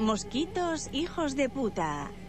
Mosquitos hijos de puta.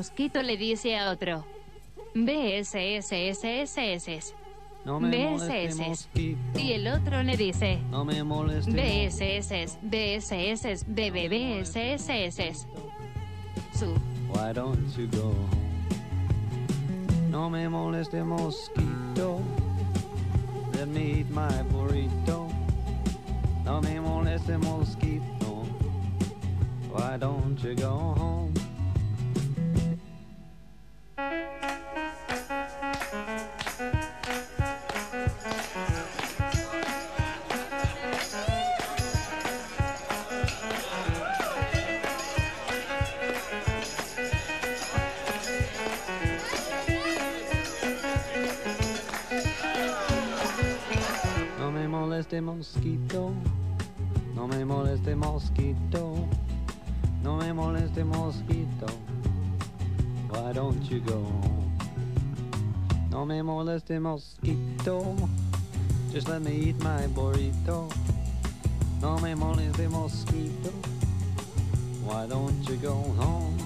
Mosquito. Le dice a otro. BSSSSS. No me BSS. Y el otro le dice. No me moleste. BSS, BSS, BBBSSS. Su. Why don't you go? No me moleste mosquito. Let me eat my burrito. No me moleste mosquito. Why don't you go home? No me moleste mosquito, no me moleste mosquito, no me moleste mosquito. Why don't you go home? No me moleste mosquito, just let me eat my burrito. No me moleste mosquito, why don't you go home?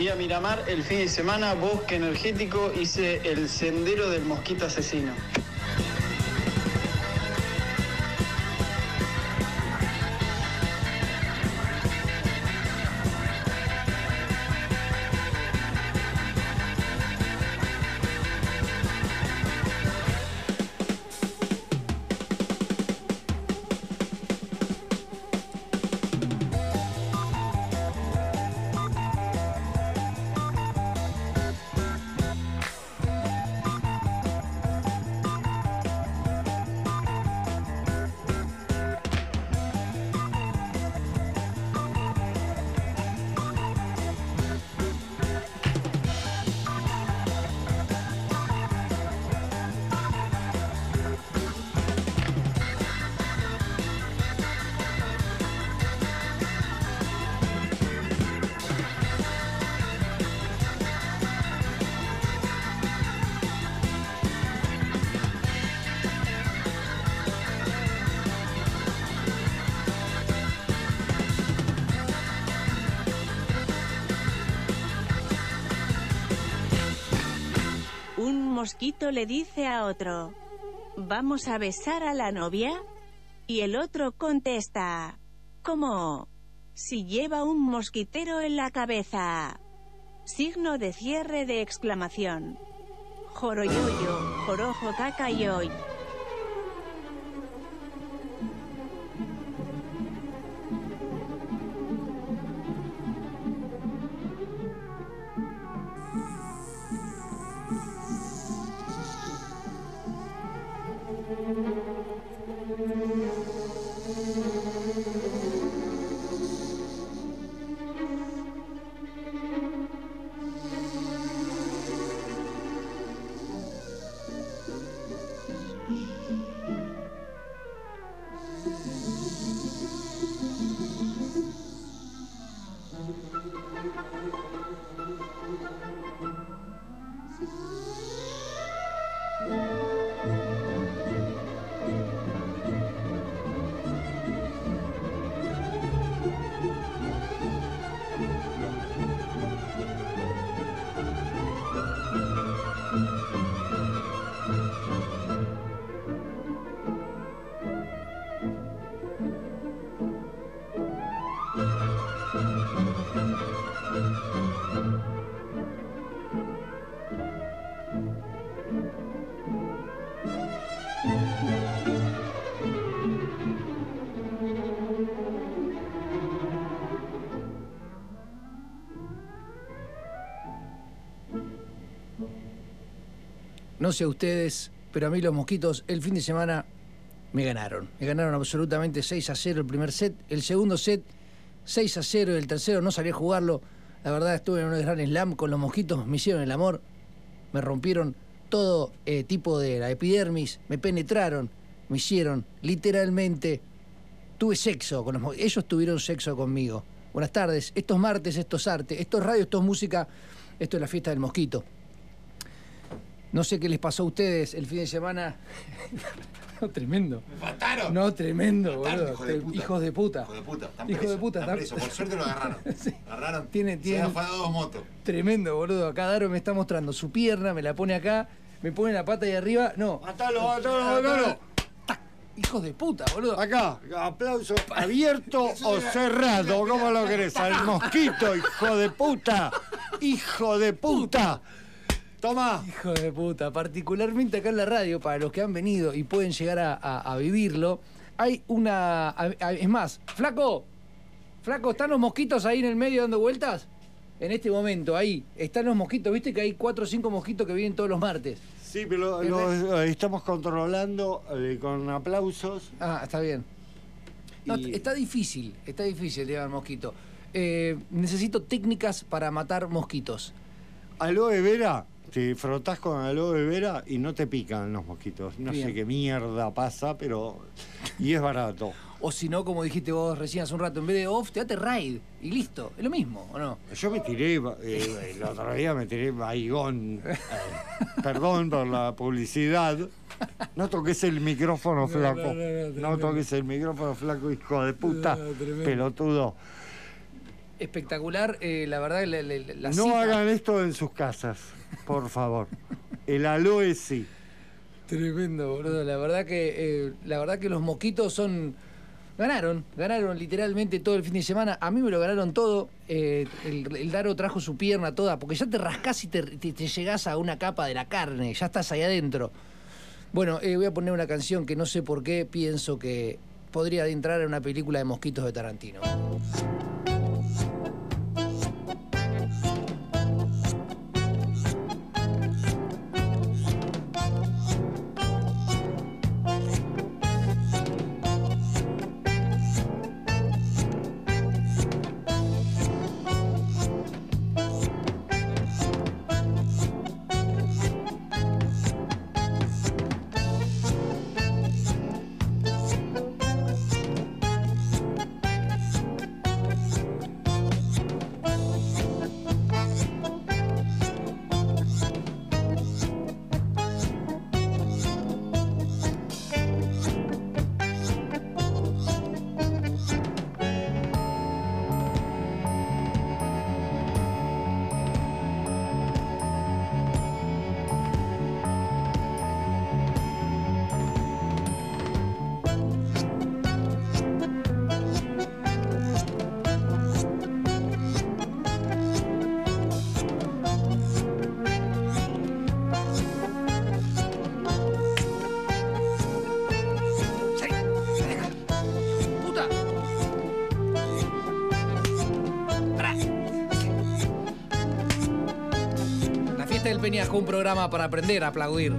Fui a Miramar el fin de semana, bosque energético, hice el sendero del mosquito asesino. Le dice a otro, ¿vamos a besar a la novia? Y el otro contesta, ¿cómo? Si lleva un mosquitero en la cabeza. Signo de cierre de exclamación. Joroyoyo, jorojo cacayoy. No sé a ustedes, pero a mí los mosquitos el fin de semana me ganaron. Me ganaron absolutamente 6 a 0 el primer set. El segundo set, 6 a 0. El tercero no salí a jugarlo. La verdad estuve en un gran slam con los mosquitos. Me hicieron el amor. Me rompieron todo eh, tipo de la epidermis. Me penetraron. Me hicieron literalmente. Tuve sexo con los mosquitos. Ellos tuvieron sexo conmigo. Buenas tardes. Estos martes, estos arte. Esto es radio, esto es música. Esto es la fiesta del mosquito. No sé qué les pasó a ustedes el fin de semana. no, tremendo. Me mataron. No, tremendo, Mataron, boludo. hijo de puta. Hijos de puta. Hijo de puta. Están Hijo de puta, Están están- presos. Por suerte lo agarraron. Sí. Agarraron. Tiene- Se tiene- han afadado dos motos. Tremendo, boludo. Acá Daro me está mostrando su pierna, me la pone acá, me pone la pata ahí arriba. No. Matalo, matalo, matalo. Tac. Hijos de puta, boludo. Acá, aplauso abierto o cerrado, ¿cómo lo querés? Al mosquito, hijo de puta. Hijo de puta. Toma. Hijo de puta, particularmente acá en la radio, para los que han venido y pueden llegar a, a- a vivirlo, hay una... a- es más, flaco, flaco, ¿están los mosquitos ahí en el medio dando vueltas? En este momento, ahí, están los mosquitos, viste que hay cuatro o cinco mosquitos que vienen todos los martes. Sí, pero lo, eh, estamos controlando eh, con aplausos. Ah, está bien. No, Y- Está difícil, está difícil llevar mosquito. Eh, necesito técnicas para matar mosquitos. Aloe vera, te frotás con aloe vera y no te pican los mosquitos. No Bien. sé qué mierda pasa, pero. Y es barato. O si no, como dijiste vos recién hace un rato, en vez de off, te date raid y listo. Es lo mismo, ¿o no? Yo me tiré, eh, el otro día me tiré baigón. Eh, perdón por la publicidad. No toques el micrófono, flaco. no, no, no, toques el micrófono, flaco, hijo de puta. Pelotudo. Espectacular, eh, la verdad, la, la- la no cita- hagan esto en sus casas, por favor. El aloe sí. Tremendo, boludo. La verdad que eh, la verdad que los mosquitos son ganaron, ganaron literalmente todo el fin de semana. A mí me lo ganaron todo. Eh, el, el Daro trajo su pierna toda, porque ya te rascás y te, te, te llegás a una capa de la carne, ya estás ahí adentro. Bueno, eh, voy a poner una canción que no sé por qué pienso que podría entrar en una película de mosquitos de Tarantino. Un programa para aprender a aplaudir.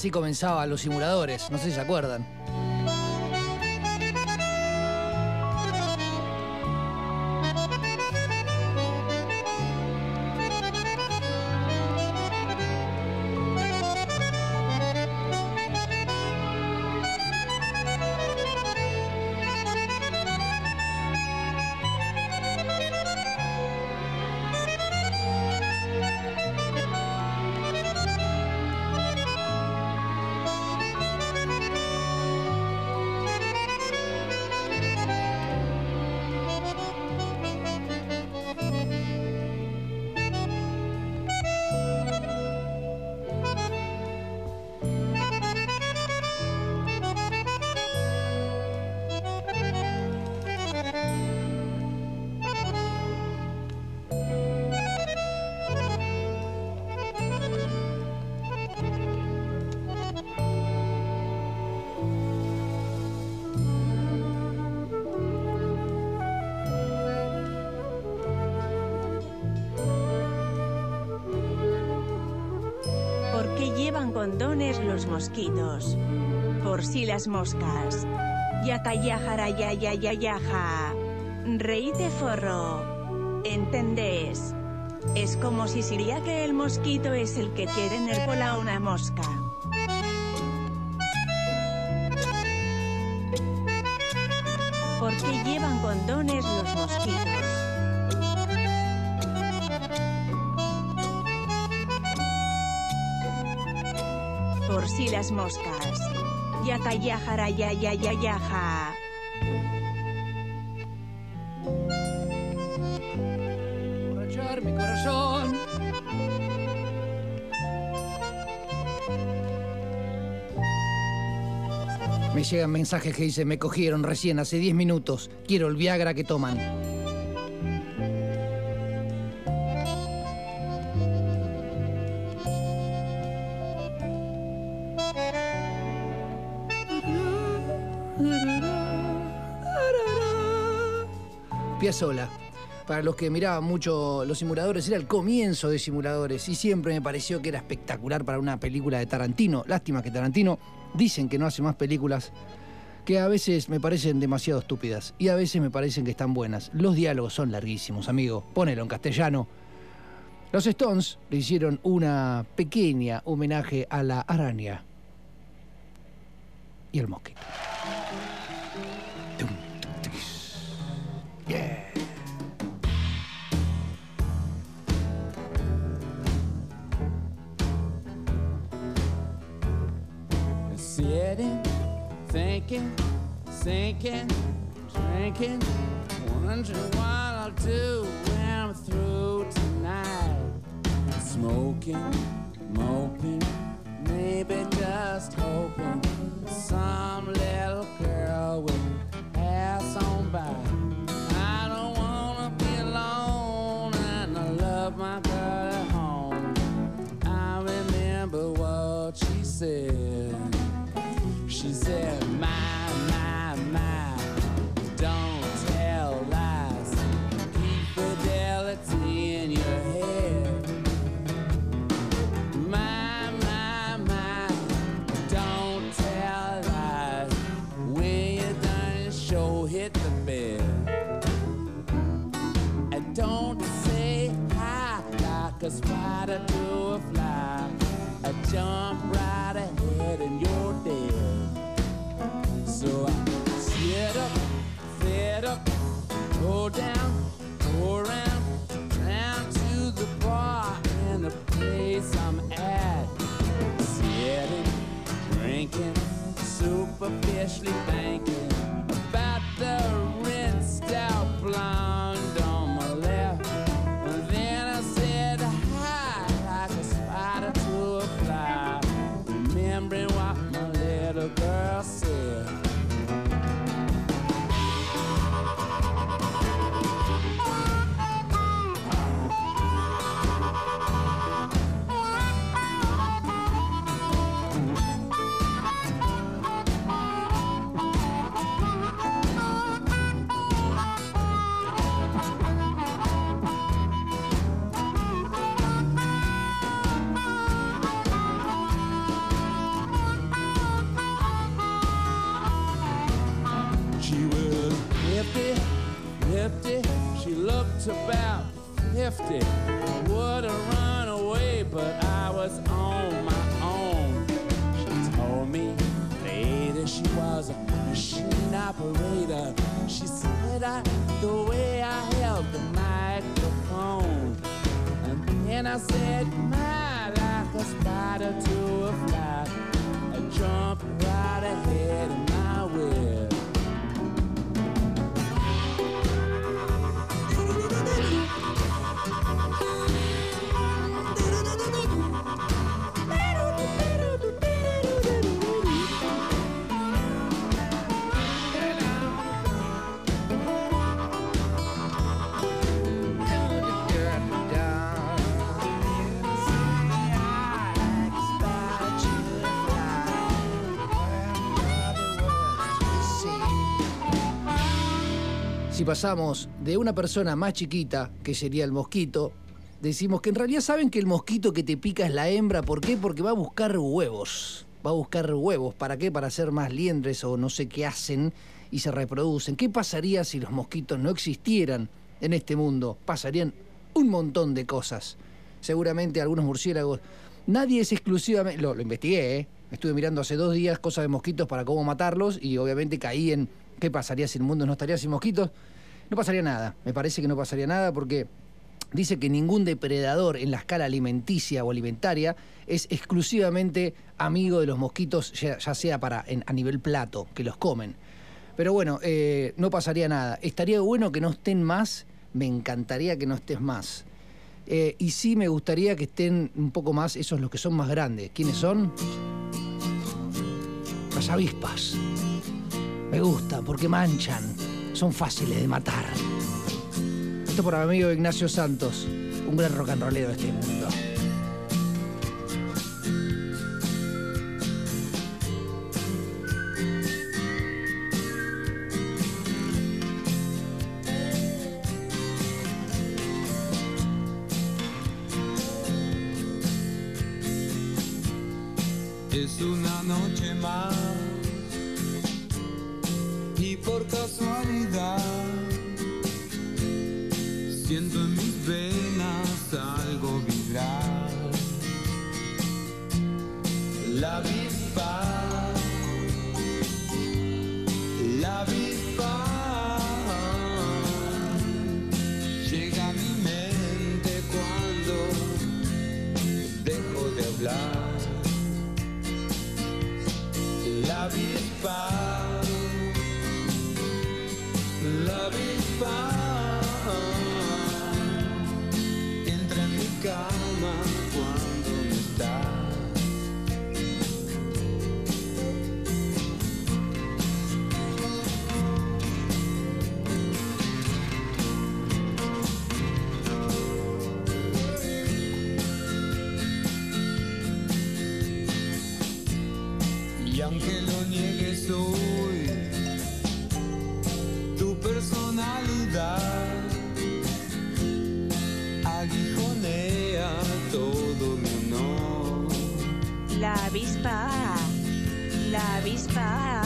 Así comenzaban los simuladores, no sé si se acuerdan. Moscas. Yaca yajara ya ya ya yaja. Reíte forro. ¿Entendés? Es como si sería que el mosquito es el que quiere nerpola a una mosca. ¿Por qué llevan condones los mosquitos? por si las moscas. Yaca yajara ya ya ya yaja. Mi corazón. Me llegan mensajes que dicen, me cogieron recién hace 10 minutos, quiero el Viagra que toman. Para los que miraban mucho los simuladores, era el comienzo de simuladores y siempre me pareció que era espectacular para una película de Tarantino. Lástima que Tarantino dicen que no hace más películas que a veces me parecen demasiado estúpidas y a veces me parecen que están buenas. Los diálogos son larguísimos, amigo. Ponelo en castellano. Los Stones le hicieron una pequeña homenaje a la araña y el mosquito. Thinking, sinking, drinking, wondering what I'll do when I'm through tonight. Smoking, moping, maybe just hoping jump right ahead and you're dead. So I sit up, sit up, go down, go around, down to the bar and the place I'm at. Sitting, drinking, superficially I said, my, like a spider to Si pasamos de una persona más chiquita, que sería el mosquito, decimos que en realidad saben que el mosquito que te pica es la hembra. ¿Por qué? Porque va a buscar huevos. Va a buscar huevos. ¿Para qué? Para hacer más liendres o no sé qué hacen y se reproducen. ¿Qué pasaría si los mosquitos no existieran en este mundo? Pasarían un montón de cosas. Seguramente algunos murciélagos. Nadie es exclusivamente. Lo, investigué, ¿eh? Estuve mirando hace dos días cosas de mosquitos para cómo matarlos y obviamente caí en qué pasaría si el mundo no estaría sin mosquitos. No pasaría nada. Me parece que no pasaría nada porque dice que ningún depredador en la escala alimenticia o alimentaria es exclusivamente amigo de los mosquitos, ya, sea para a nivel plato, que los comen. Pero bueno, eh, no pasaría nada. Estaría bueno que no estén más, me encantaría que no estés más. Eh, y sí me gustaría que estén un poco más esos los que son más grandes. ¿Quiénes son? Las avispas. Me gustan porque manchan. Son fáciles de matar. Esto por mi amigo Ignacio Santos, un gran rock and rollero de este mundo. Es una noche más por casualidad siento en mis venas algo vibrar. La avispa, la avispa llega a mi mente cuando dejo de hablar. La avispa, entra en mi cama avispa, la avispa.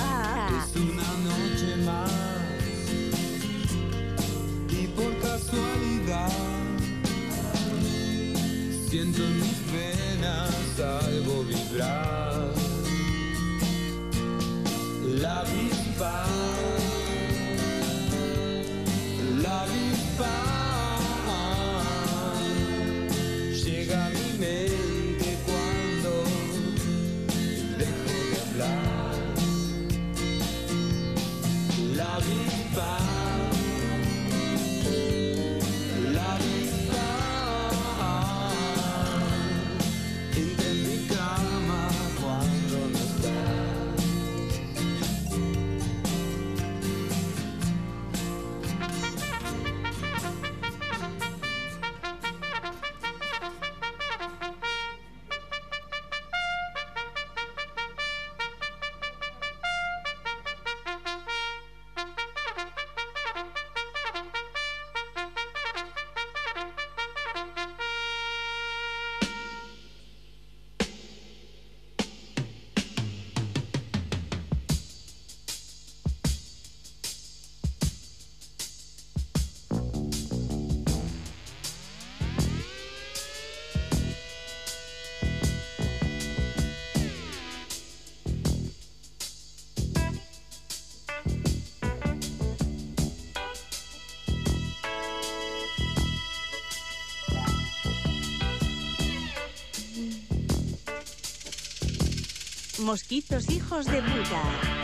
Mosquitos hijos de puta.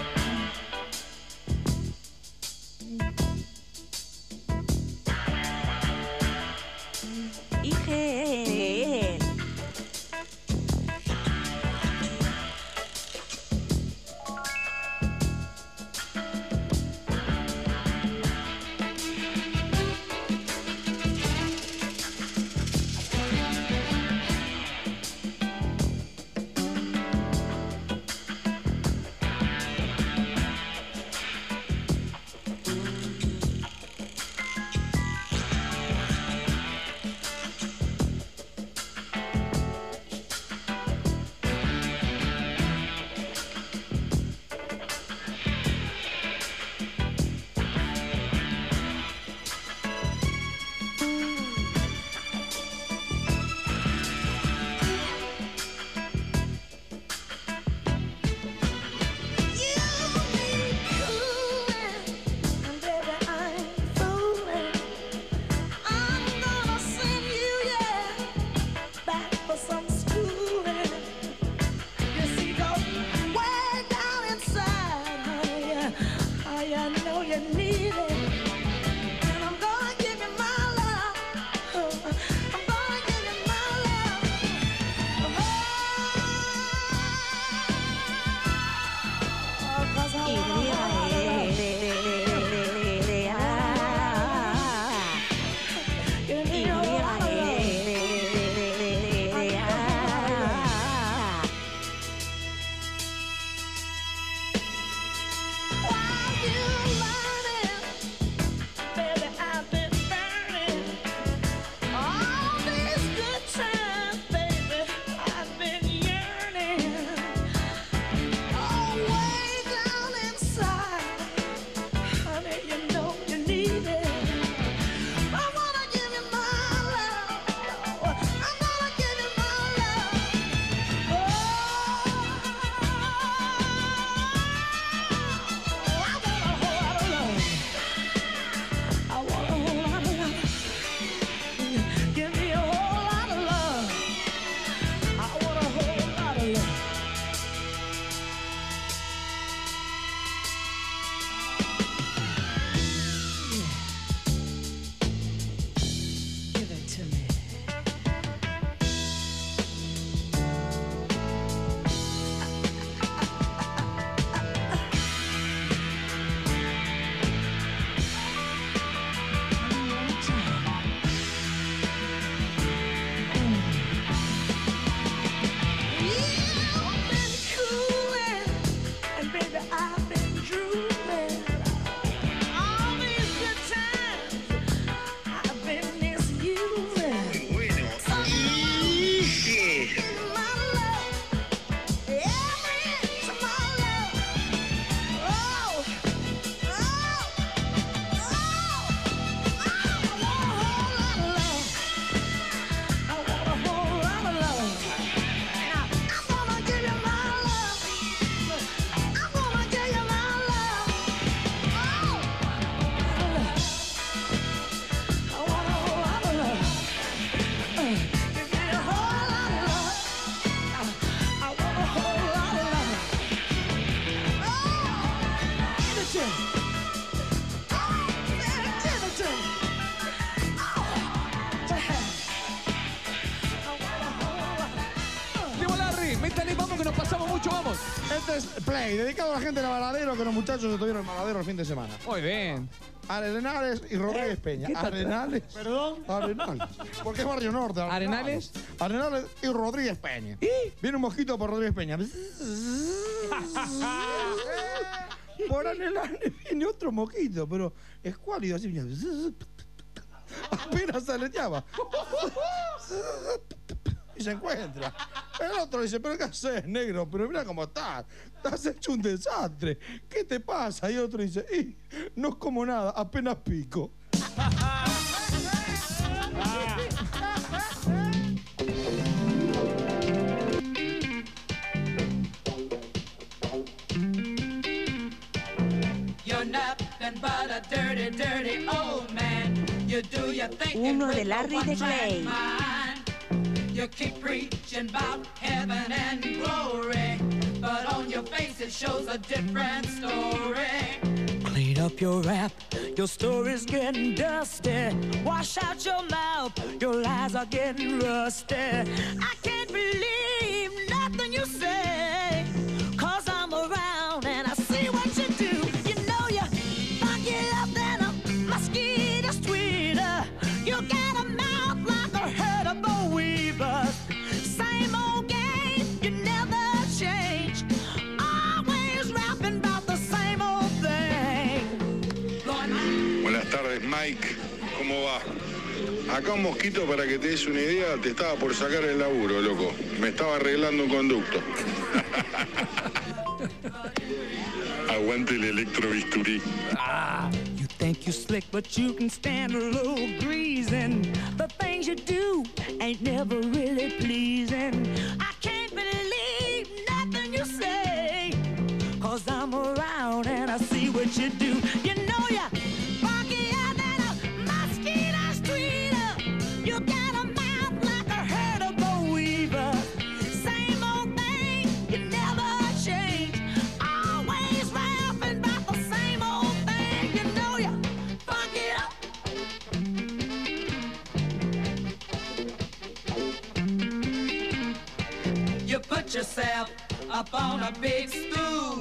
Dedicado a la gente del baladero, que los muchachos estuvieron en el baladero el fin de semana. Muy bien. Arenales y Rodríguez Peña. ¿Qué tal? Arenales. Perdón. Arenales. Porque es barrio norte. ¿Arenales? Arenales y Rodríguez Peña. Viene un mosquito por Rodríguez Peña. por Arenales viene otro mosquito, pero escuálido así. mira. Apenas se aleteaba. Y se encuentra. El otro dice, pero ¿qué haces, negro? Pero mira cómo estás. Estás hecho un desastre. ¿Qué te pasa? Y otro dice, "Y, no es como nada, apenas pico. You're nothing but a dirty, dirty old man. You do your thinking Uno de Larry de Clay. You keep preaching about heaven and glory, but on your face it shows a different story. Clean up your rap, your story's getting dusty. Wash out your mouth, your lies are getting rusty. I can't believe nothing you say, Acá un mosquito, para que te des una idea, te estaba por sacar el laburo, loco. Me estaba arreglando un conducto. Aguante el electrobisturí. You think you slick, but you can stand a little greasing. The things you do ain't never really pleasing. I can't believe nothing you say. Cause I'm around and I see what you do. Yourself up on a big stool.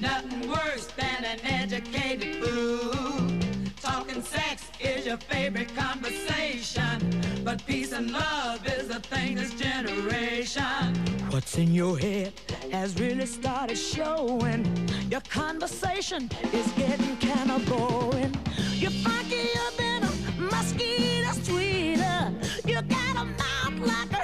Nothing worse than an educated fool. Talking sex is your favorite conversation. But peace and love is the thing this generation. What's in your head has really started showing. Your conversation is getting kind of boring. You're funkier than a mosquito sweeter. You got a mouth like a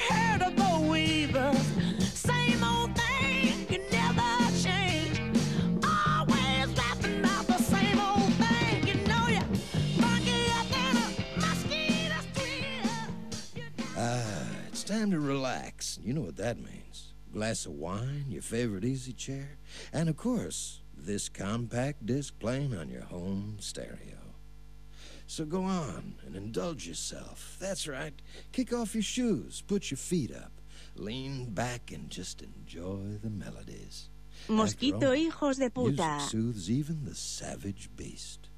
time to relax. You know what that means. Glass of wine, your favorite easy chair, and of course, this compact disc playing on your home stereo. So go on and indulge yourself. That's right. Kick off your shoes, put your feet up, lean back, and just enjoy the melodies. Mosquito all, hijos de puta. Music soothes even the savage beast.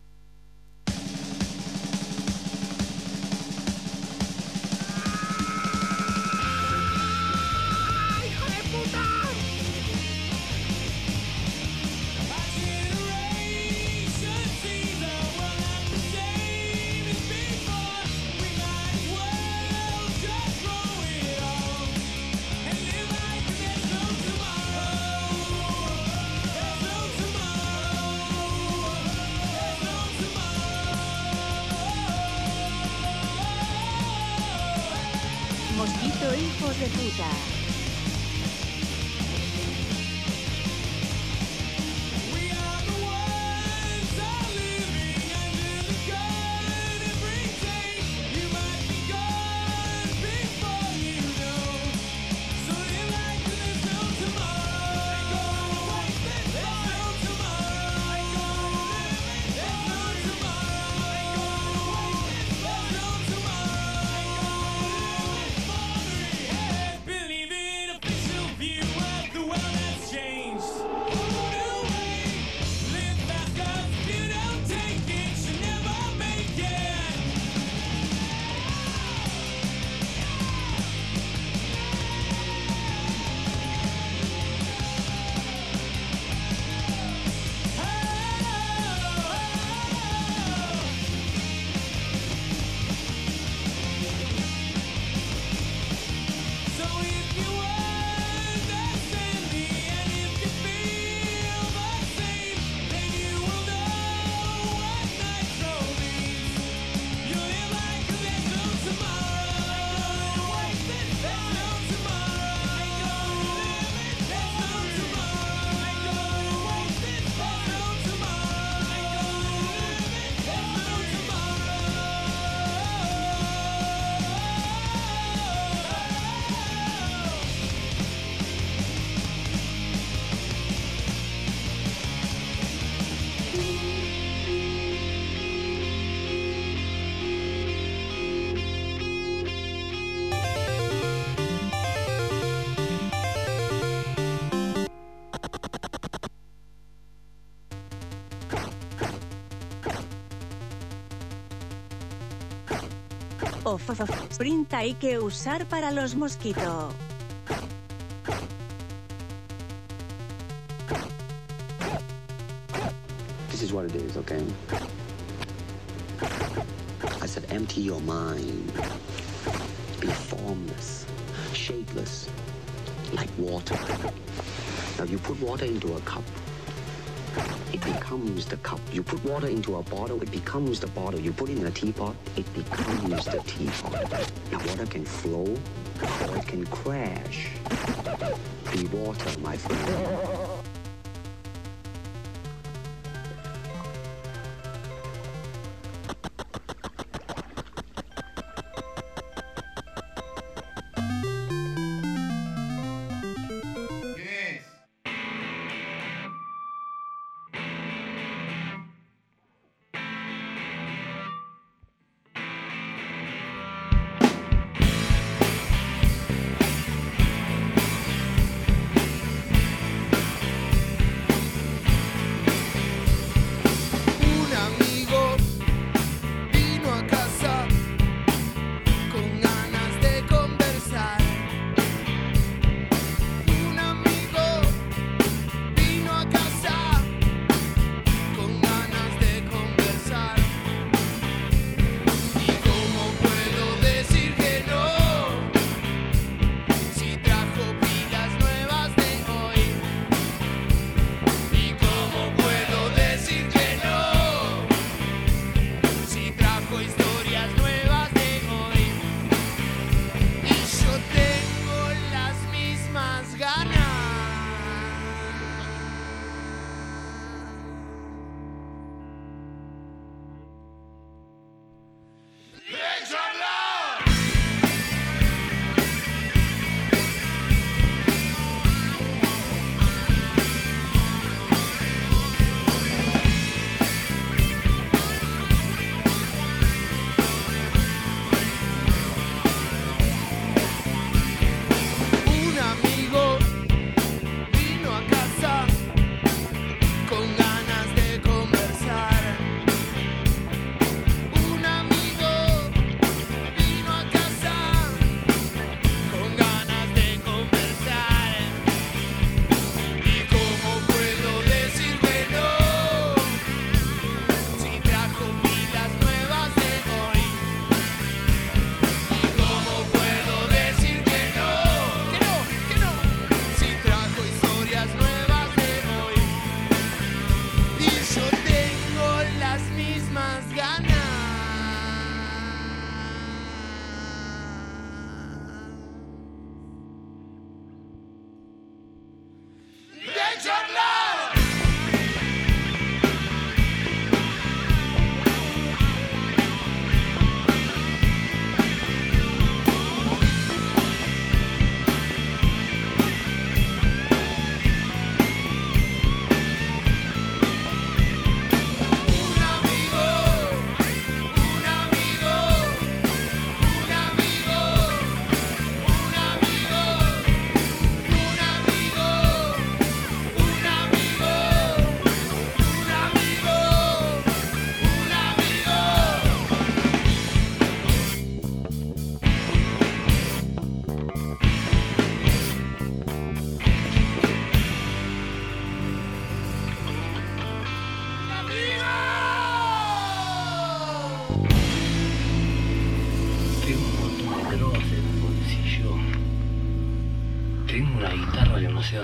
Sprint hay que usar para los mosquitos. This is what it is, okay? I said, empty your mind. Be formless, shapeless, like water. Now, you put water into a cup, becomes the cup. You put water into a bottle, it becomes the bottle. You put it in a teapot, it becomes the teapot. Now, water can flow or it can crash. Be water, my friend.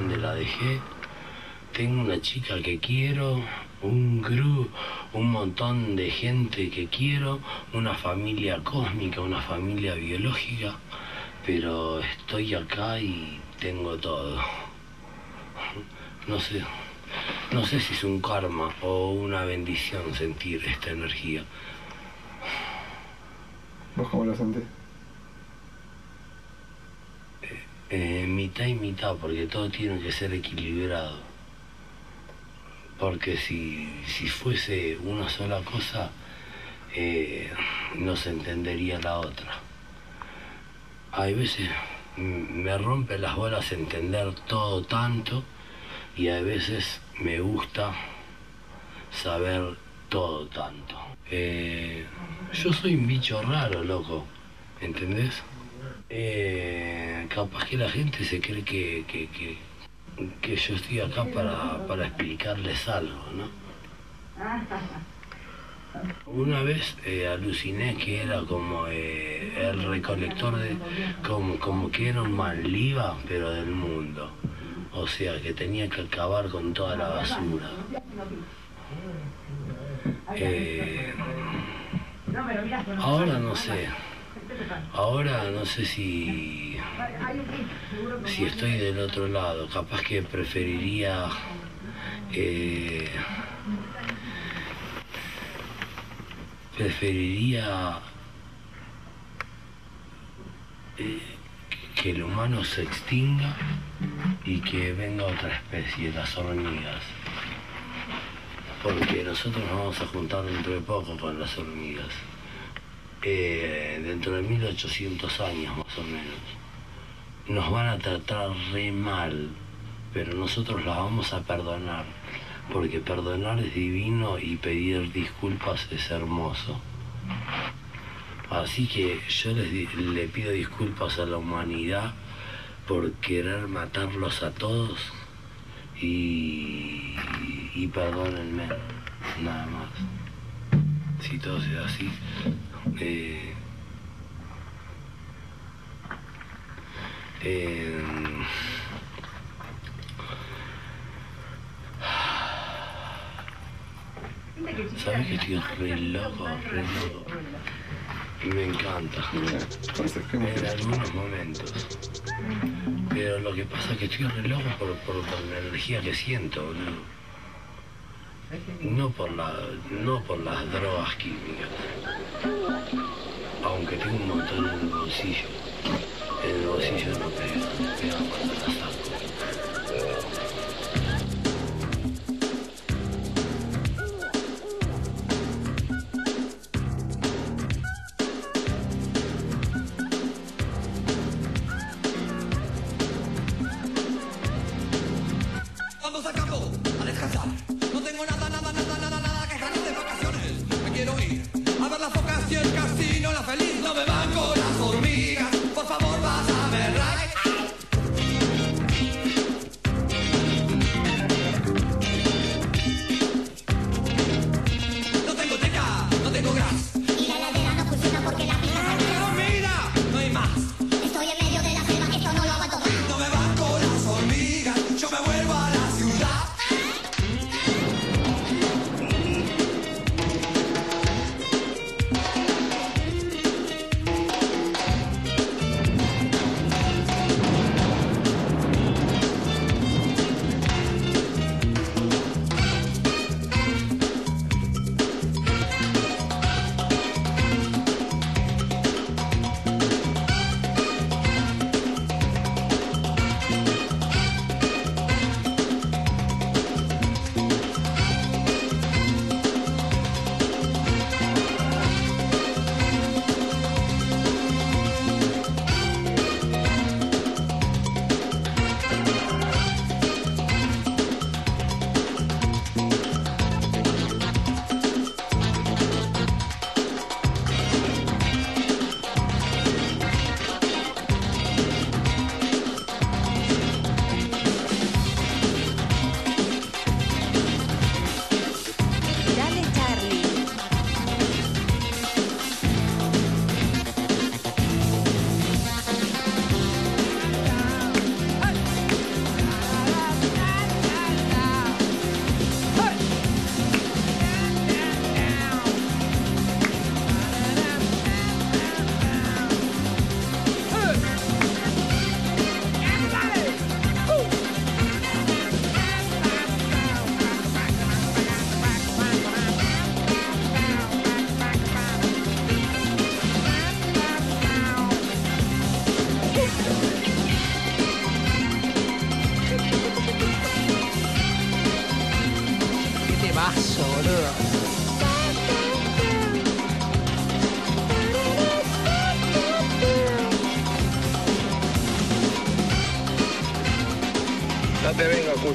Dónde la dejé. Tengo una chica que quiero. Un gru, un montón de gente que quiero. Una familia cósmica, una familia biológica. Pero estoy acá y tengo todo. No sé. No sé si es un karma o una bendición sentir esta energía. ¿Vos cómo lo sentís? Eh, mitad y mitad, porque todo tiene que ser equilibrado. Porque si, si fuese una sola cosa, eh, no se entendería la otra. Hay veces mm, me rompe las bolas entender todo tanto y a veces me gusta saber todo tanto. Eh, yo soy un bicho raro, loco, ¿entendés? Eh, capaz que la gente se cree que, que, que, yo estoy acá para, para explicarles algo, ¿no? Una vez eh, aluciné que era como eh, el recolector de. Como, como que era un Maldiva, pero del mundo. O sea, que tenía que acabar con toda la basura. Eh, ahora no sé. Ahora no sé si. Si estoy del otro lado. Capaz que preferiría. eh, preferiría eh, que el humano se extinga y que venga otra especie, las hormigas. Porque nosotros nos vamos a juntar dentro de poco con las hormigas. Eh, dentro de 1800 años más o menos. Nos van a tratar re mal, pero nosotros las vamos a perdonar. Porque perdonar es divino y pedir disculpas es hermoso. Así que yo les le pido disculpas a la humanidad por querer matarlos a todos y, y perdónenme, nada más. Si todo es así, eh, em, ¿Sabes que estoy re loco, re loco? Me encanta. En algunos momentos. Pero lo que pasa es que estoy re loco por, por, por la energía que siento, boludo. No por, la, no por las drogas químicas. Aunque tengo un montón en el bolsillo. En el bolsillo no cuando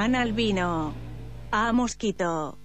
Ana Albino. A Mosquito.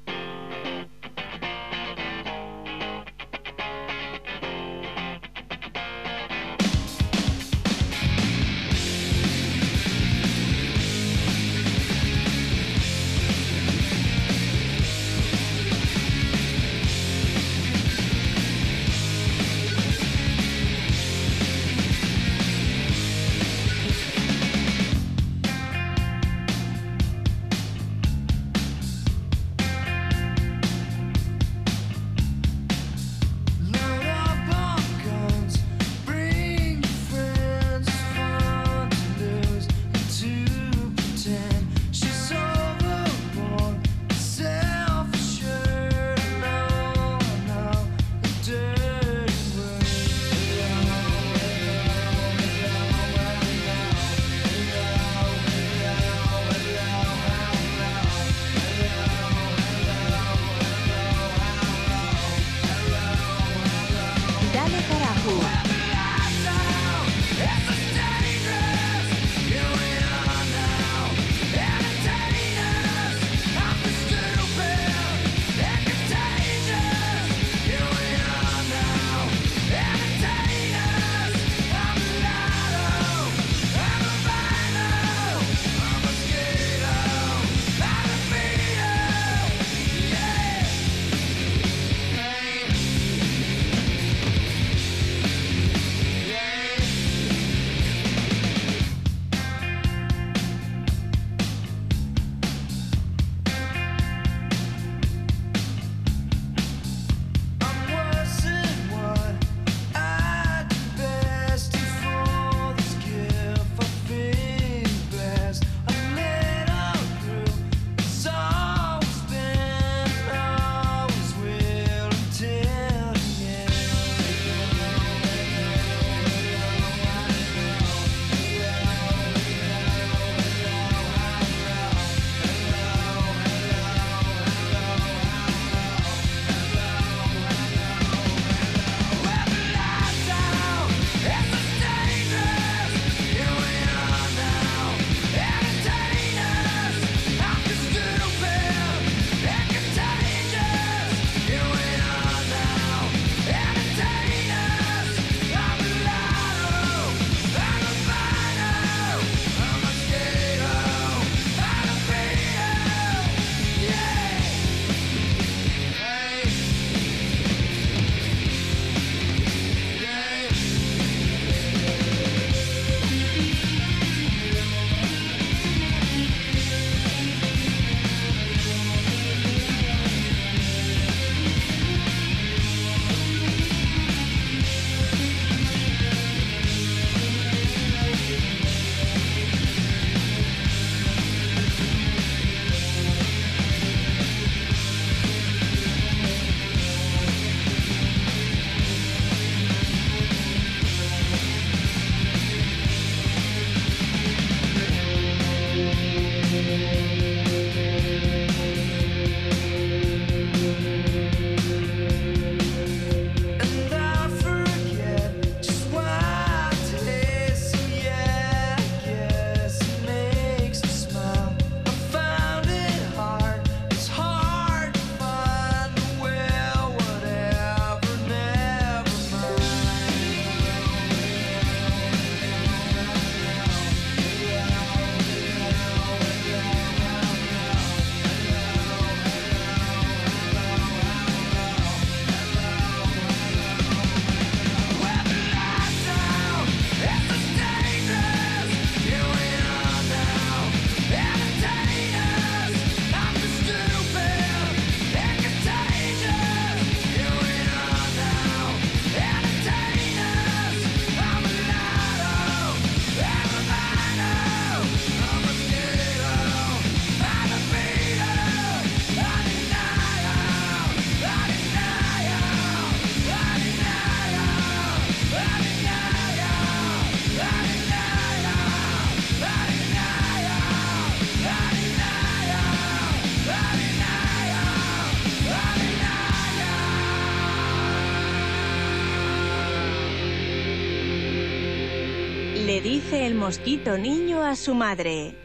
Mosquito niño a su madre.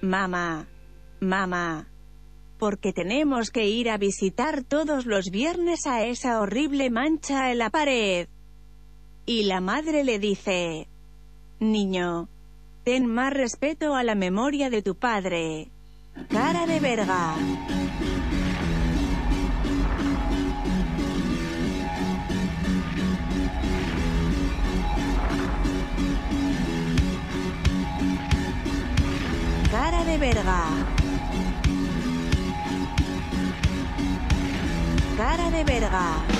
Mamá, mamá, porque tenemos que ir a visitar todos los viernes a esa horrible mancha en la pared. Y la madre le dice, Niño, ten más respeto a la memoria de tu padre. Cara de verga. Cara de verga. Cara de verga.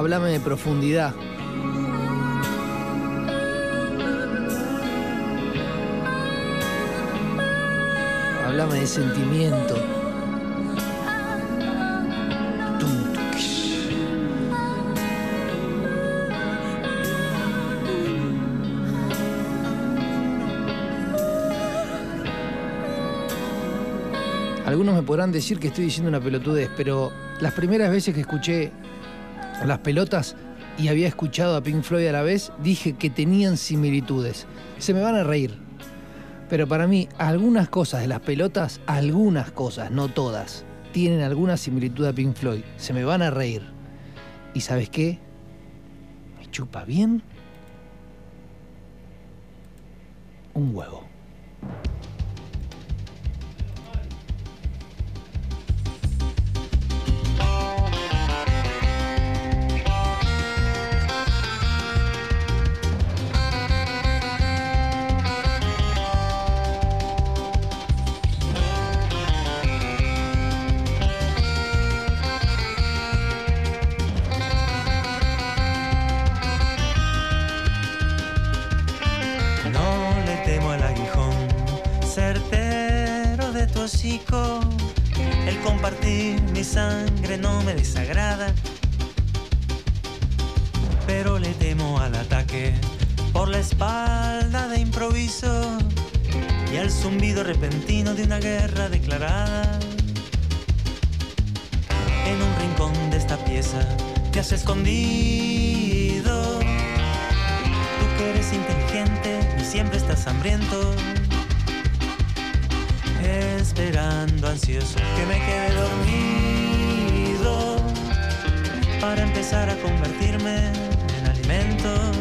Háblame de profundidad. Háblame de sentimiento. Algunos me podrán decir que estoy diciendo una pelotudez, pero las primeras veces que escuché las pelotas y había escuchado a Pink Floyd a la vez, dije que tenían similitudes. Se me van a reír. Pero para mí, algunas cosas de las pelotas, algunas cosas, no todas, tienen alguna similitud a Pink Floyd. Se me van a reír. ¿Y sabes qué? Me chupa bien un huevo. Siempre estás hambriento. Esperando ansioso que me quede dormido para empezar a convertirme en alimento.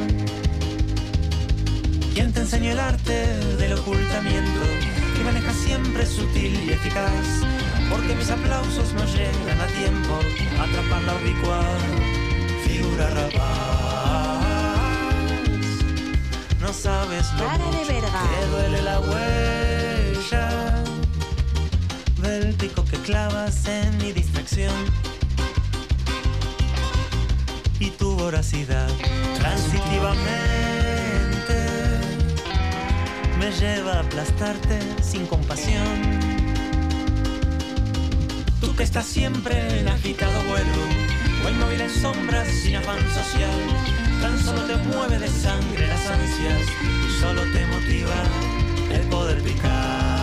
¿Quién te enseñó el arte del ocultamiento que maneja siempre sutil y eficaz? Porque mis aplausos no llegan a tiempo a atrapar la ubicua figura rapaz. No sabes lo Cara de mucho verga. que duele la huella del pico que clavas en mi distracción y tu voracidad transitivamente me lleva a aplastarte sin compasión. Tú que estás siempre en agitado vuelo o inmóvil en sombras sin afán social, tan solo te mueve de sangre las ansias solo te motiva el poder picar.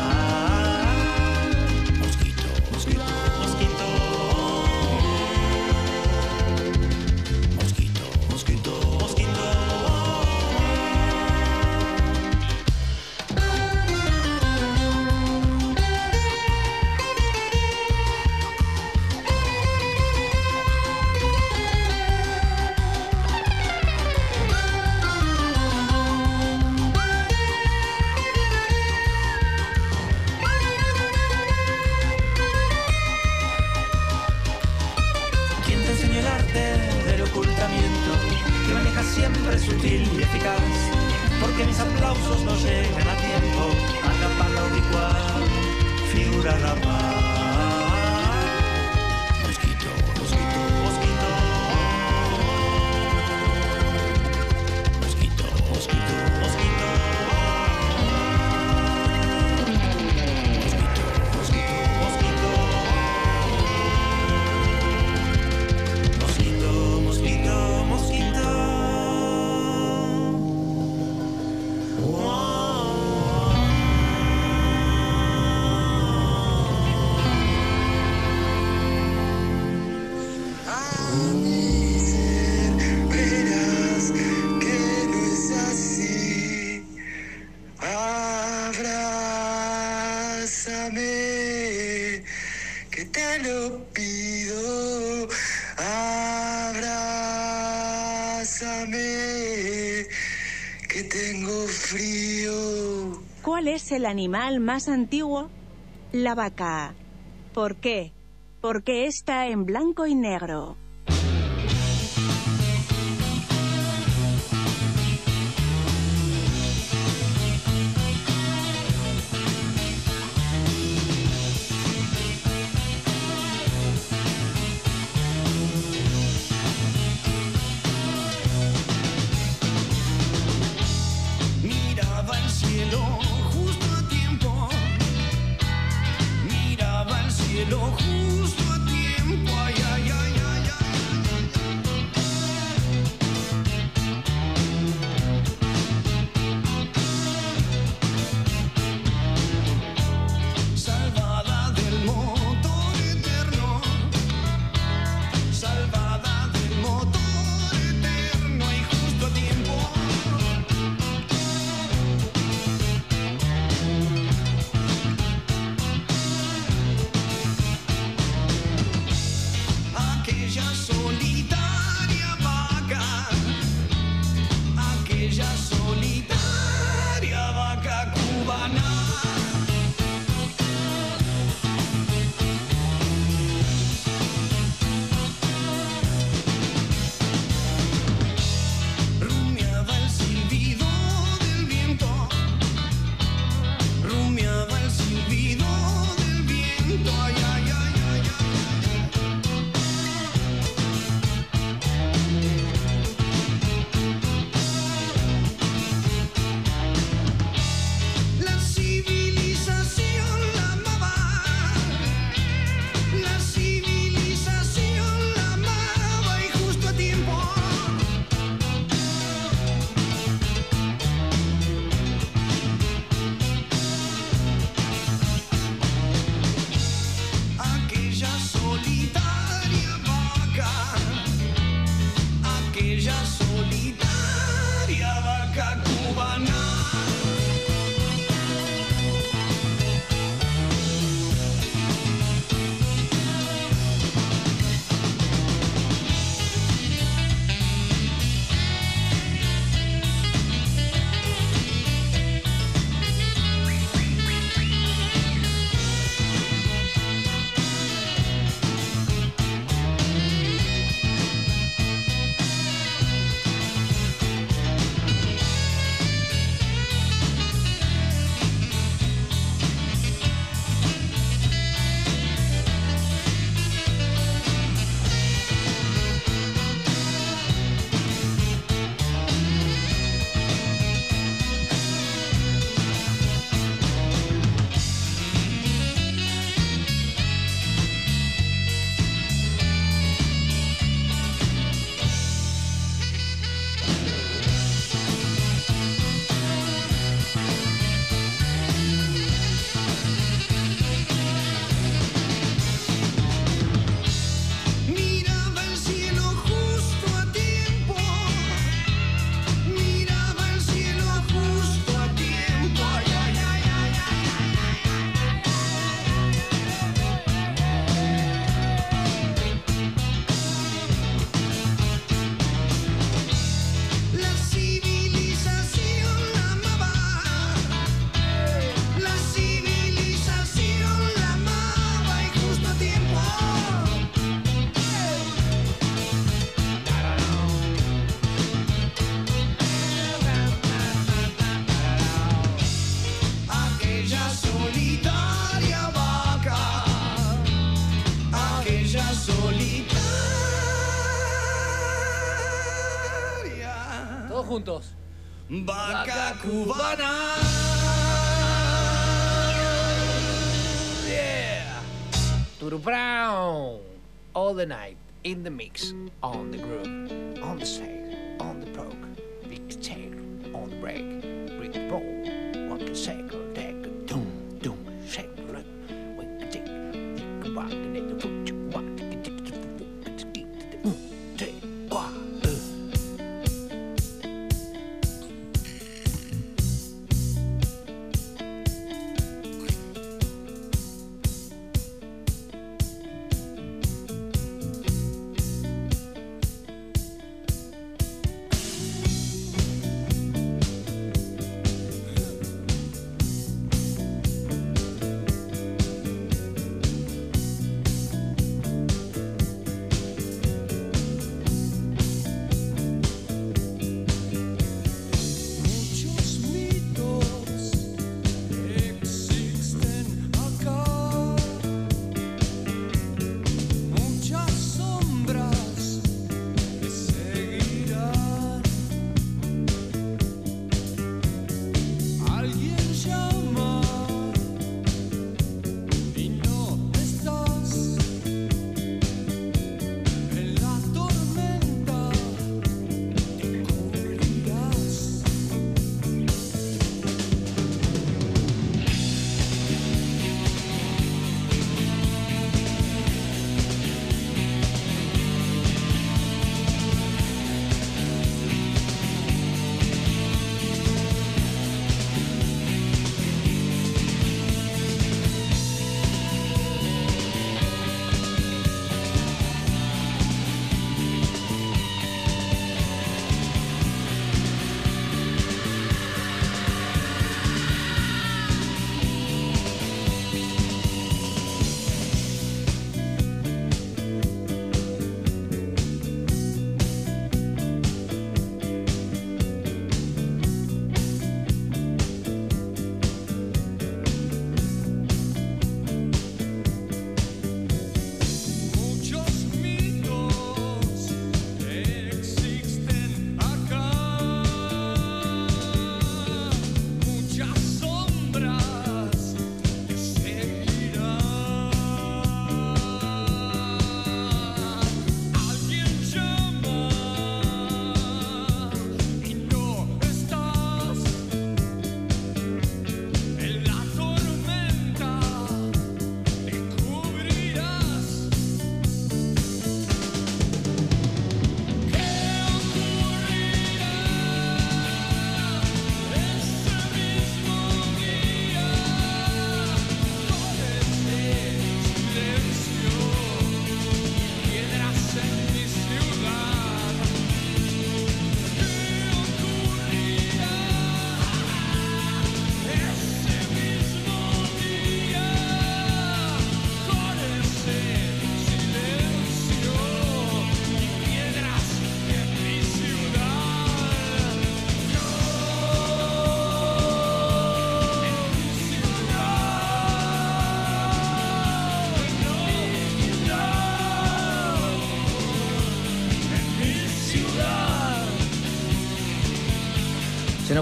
Animal más antiguo? La vaca. ¿Por qué? Porque está en blanco y negro. cubana. Yeah. Turu Brown. All the night in the mix, on the groove, on the stage.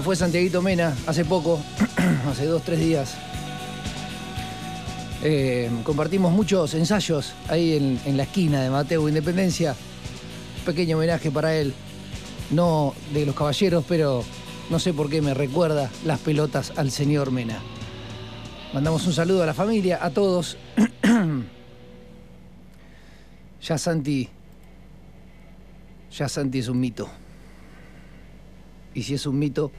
Fue Santiaguito Mena hace poco, hace dos, tres días. Eh, compartimos muchos ensayos ahí en, en la esquina de Mateo Independencia. Pequeño homenaje para él. No de los caballeros, pero no sé por qué me recuerda las pelotas al señor Mena. Mandamos un saludo a la familia, a todos. ya Santi. Ya Santi es un mito. Y si es un mito,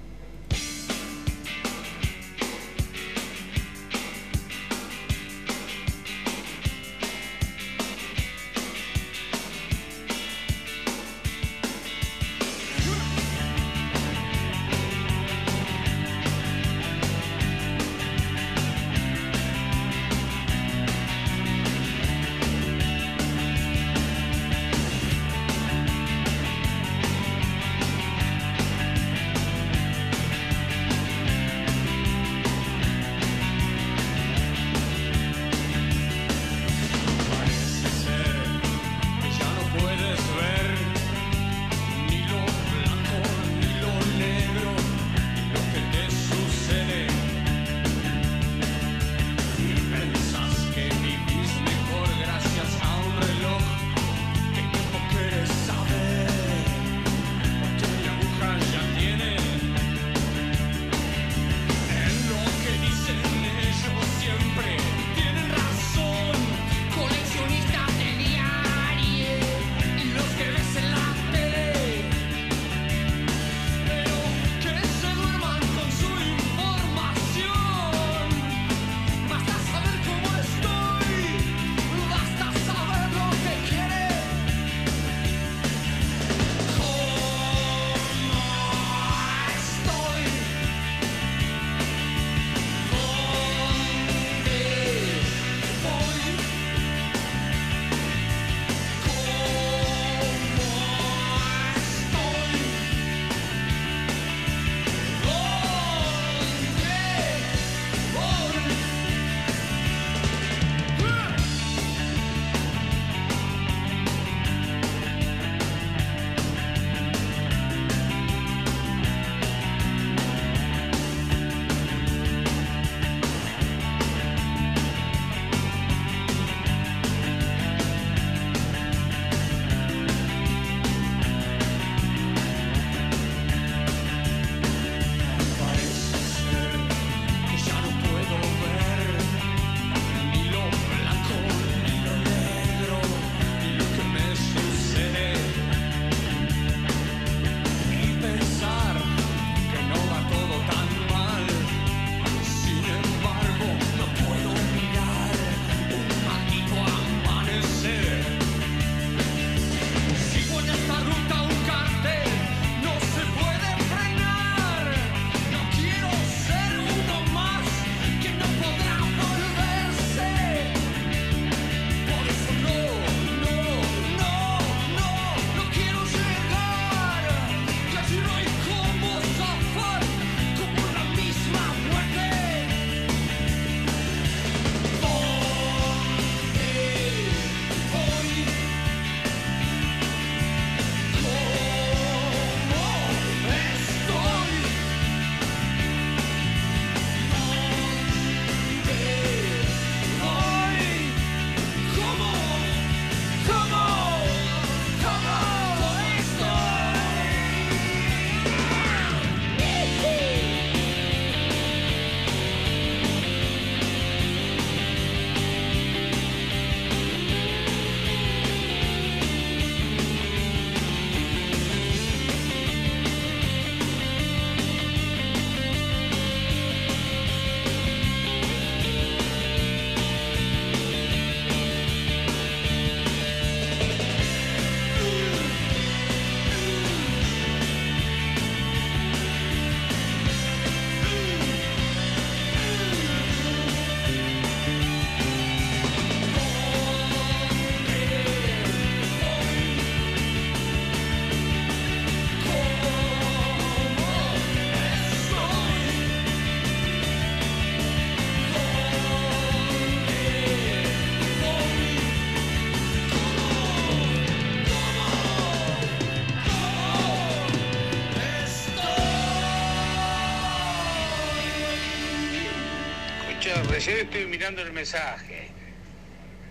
Recién estoy mirando el mensaje.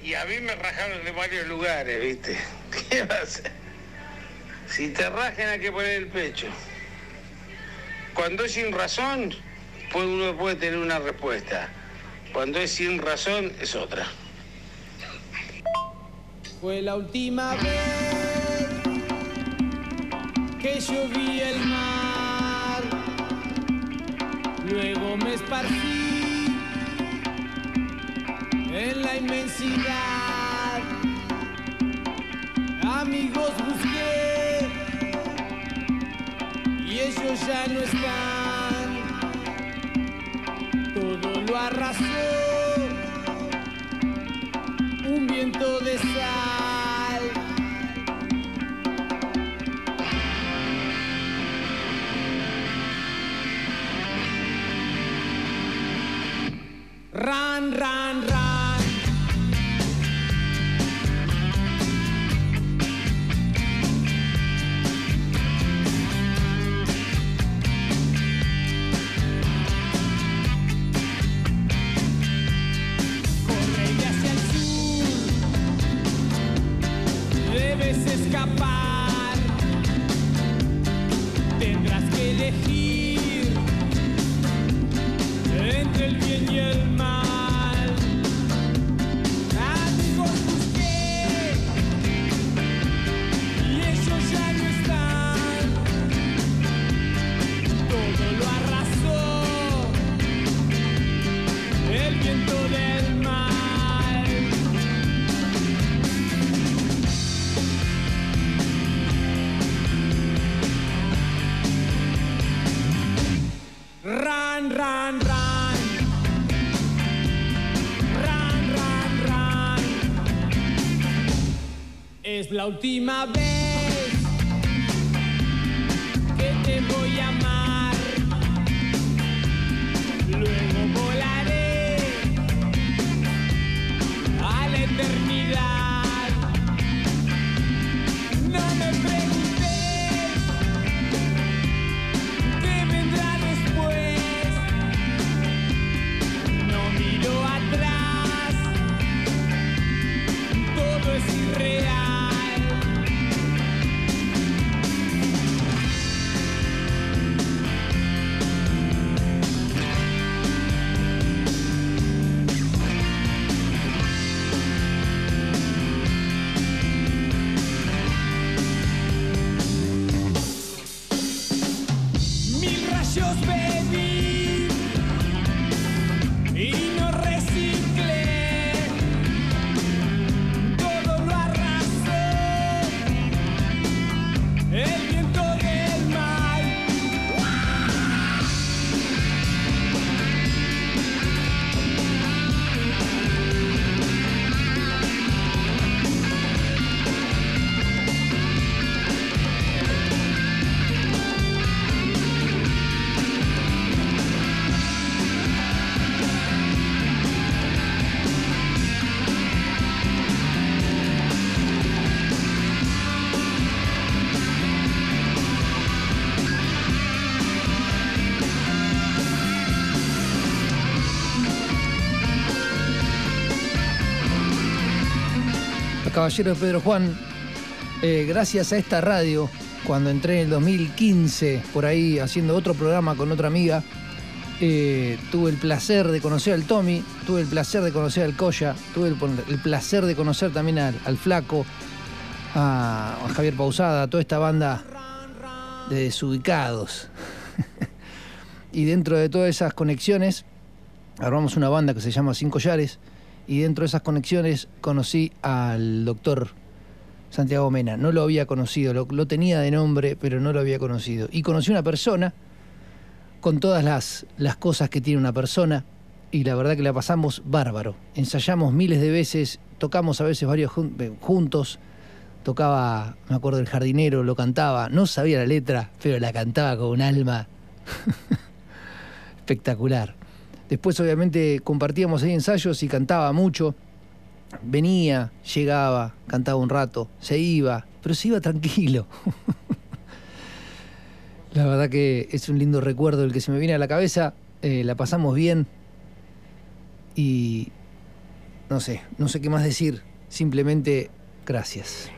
Y a mí me rajaron de varios lugares, ¿viste? ¿Qué va a hacer? Si te rajan hay que poner el pecho. Cuando es sin razón, uno puede tener una respuesta. Cuando es sin razón, es otra. Fue la última vez que yo vi el mar. Luego me esparcí en la inmensidad. Amigos busqué y ellos ya no están. Todo lo arrasó un viento de sal. Ran, ran, ran. Es la última vez caballeros Pedro Juan, eh, gracias a esta radio, cuando entré en el 2015, por ahí haciendo otro programa con otra amiga, eh, tuve el placer de conocer al Tommy, tuve el placer de conocer al Coya, tuve el, placer de conocer también al, al Flaco, a, a Javier Pausada, a toda esta banda de desubicados. y dentro de todas esas conexiones, armamos una banda que se llama Cinco Collares, y dentro de esas conexiones conocí al doctor Santiago Mena. No lo había conocido, lo, tenía de nombre, pero no lo había conocido. Y conocí una persona con todas las, las cosas que tiene una persona, y la verdad que la pasamos bárbaro. Ensayamos miles de veces, tocamos a veces varios eh, juntos, tocaba, me acuerdo, el jardinero, lo cantaba, no sabía la letra, pero la cantaba con un alma espectacular. Después obviamente compartíamos ahí ensayos y cantaba mucho. Venía, llegaba, cantaba un rato, se iba, pero se iba tranquilo. la verdad que es un lindo recuerdo el que se me viene a la cabeza. eh, la pasamos bien. Y no sé, no sé qué más decir. Simplemente gracias.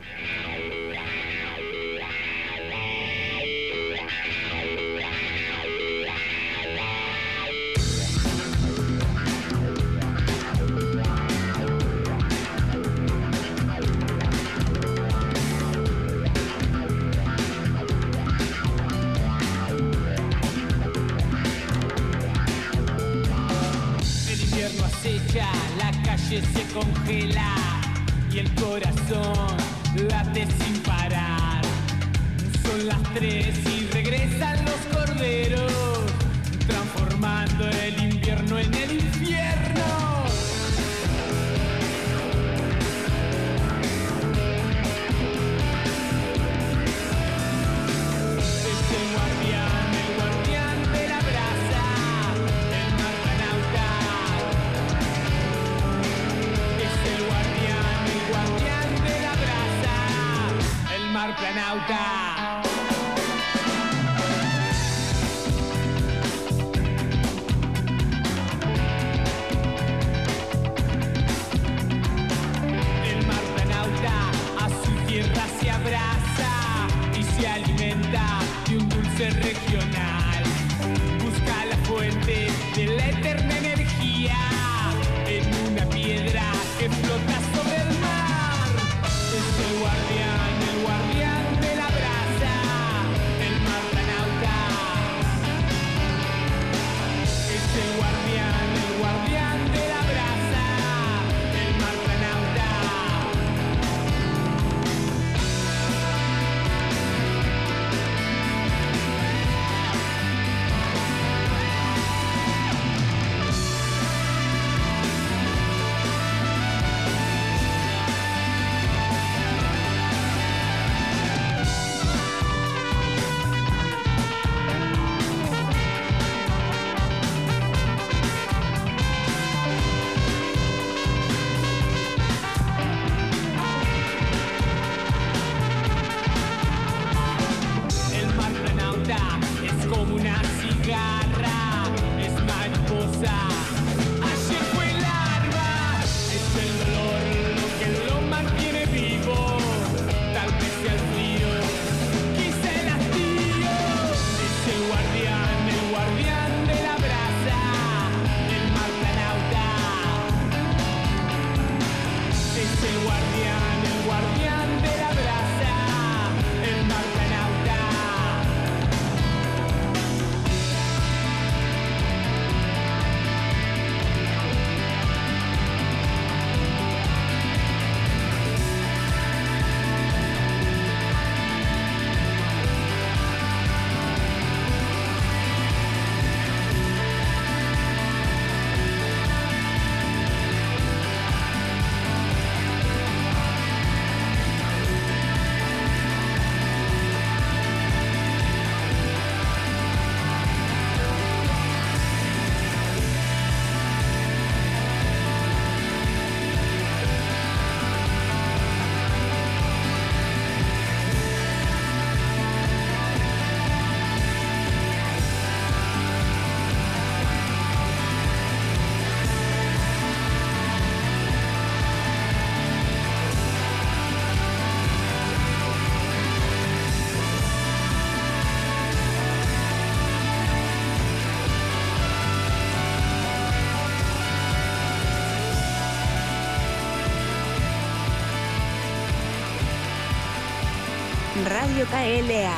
Radio KLA.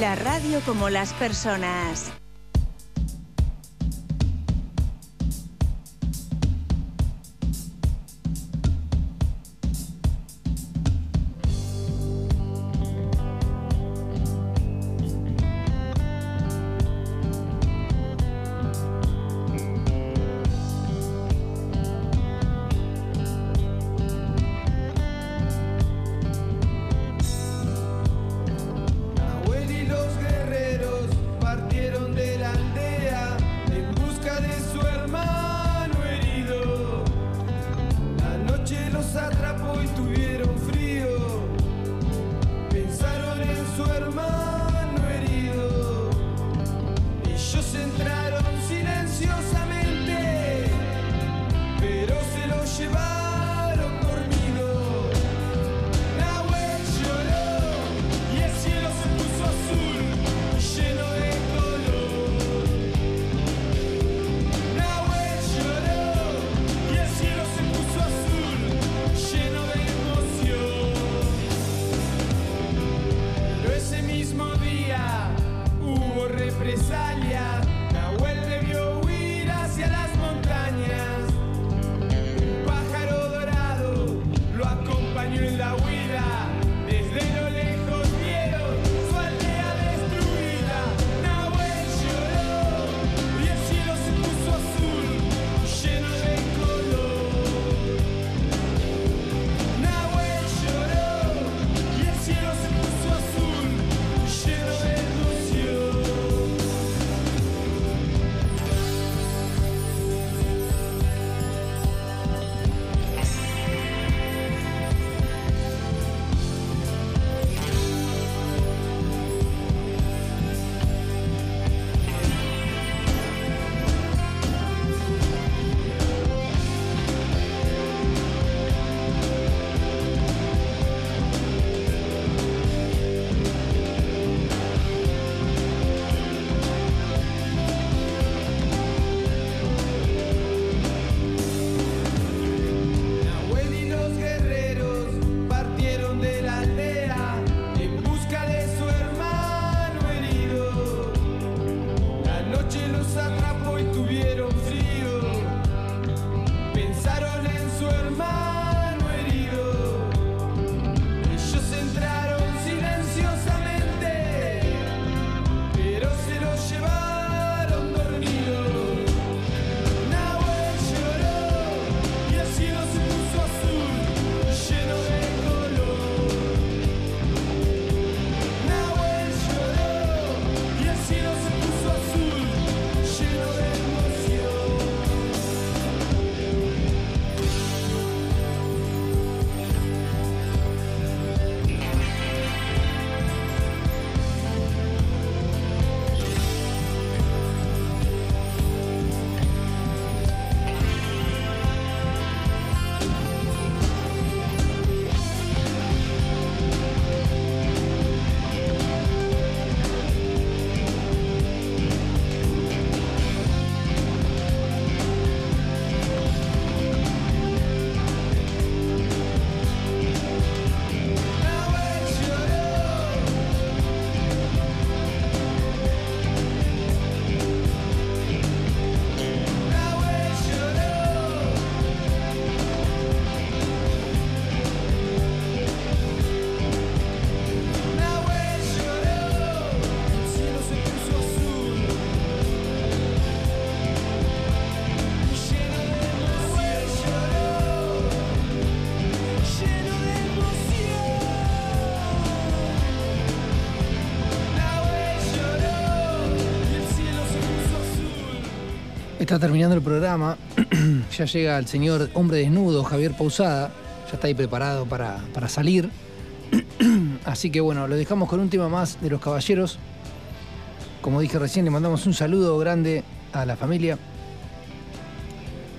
La radio como las personas. Está terminando el programa. ya llega el señor hombre desnudo, Javier Pausada. Ya está ahí preparado para, para salir. Así que bueno, lo dejamos con un tema más de los caballeros. Como dije recién, le mandamos un saludo grande a la familia.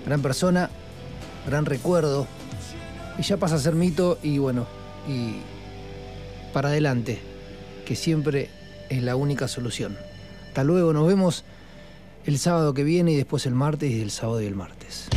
Gran persona, gran recuerdo. Y ya pasa a ser mito y bueno, y para adelante, que siempre es la única solución. Hasta luego, nos vemos el sábado que viene y después el martes y el sábado y el martes.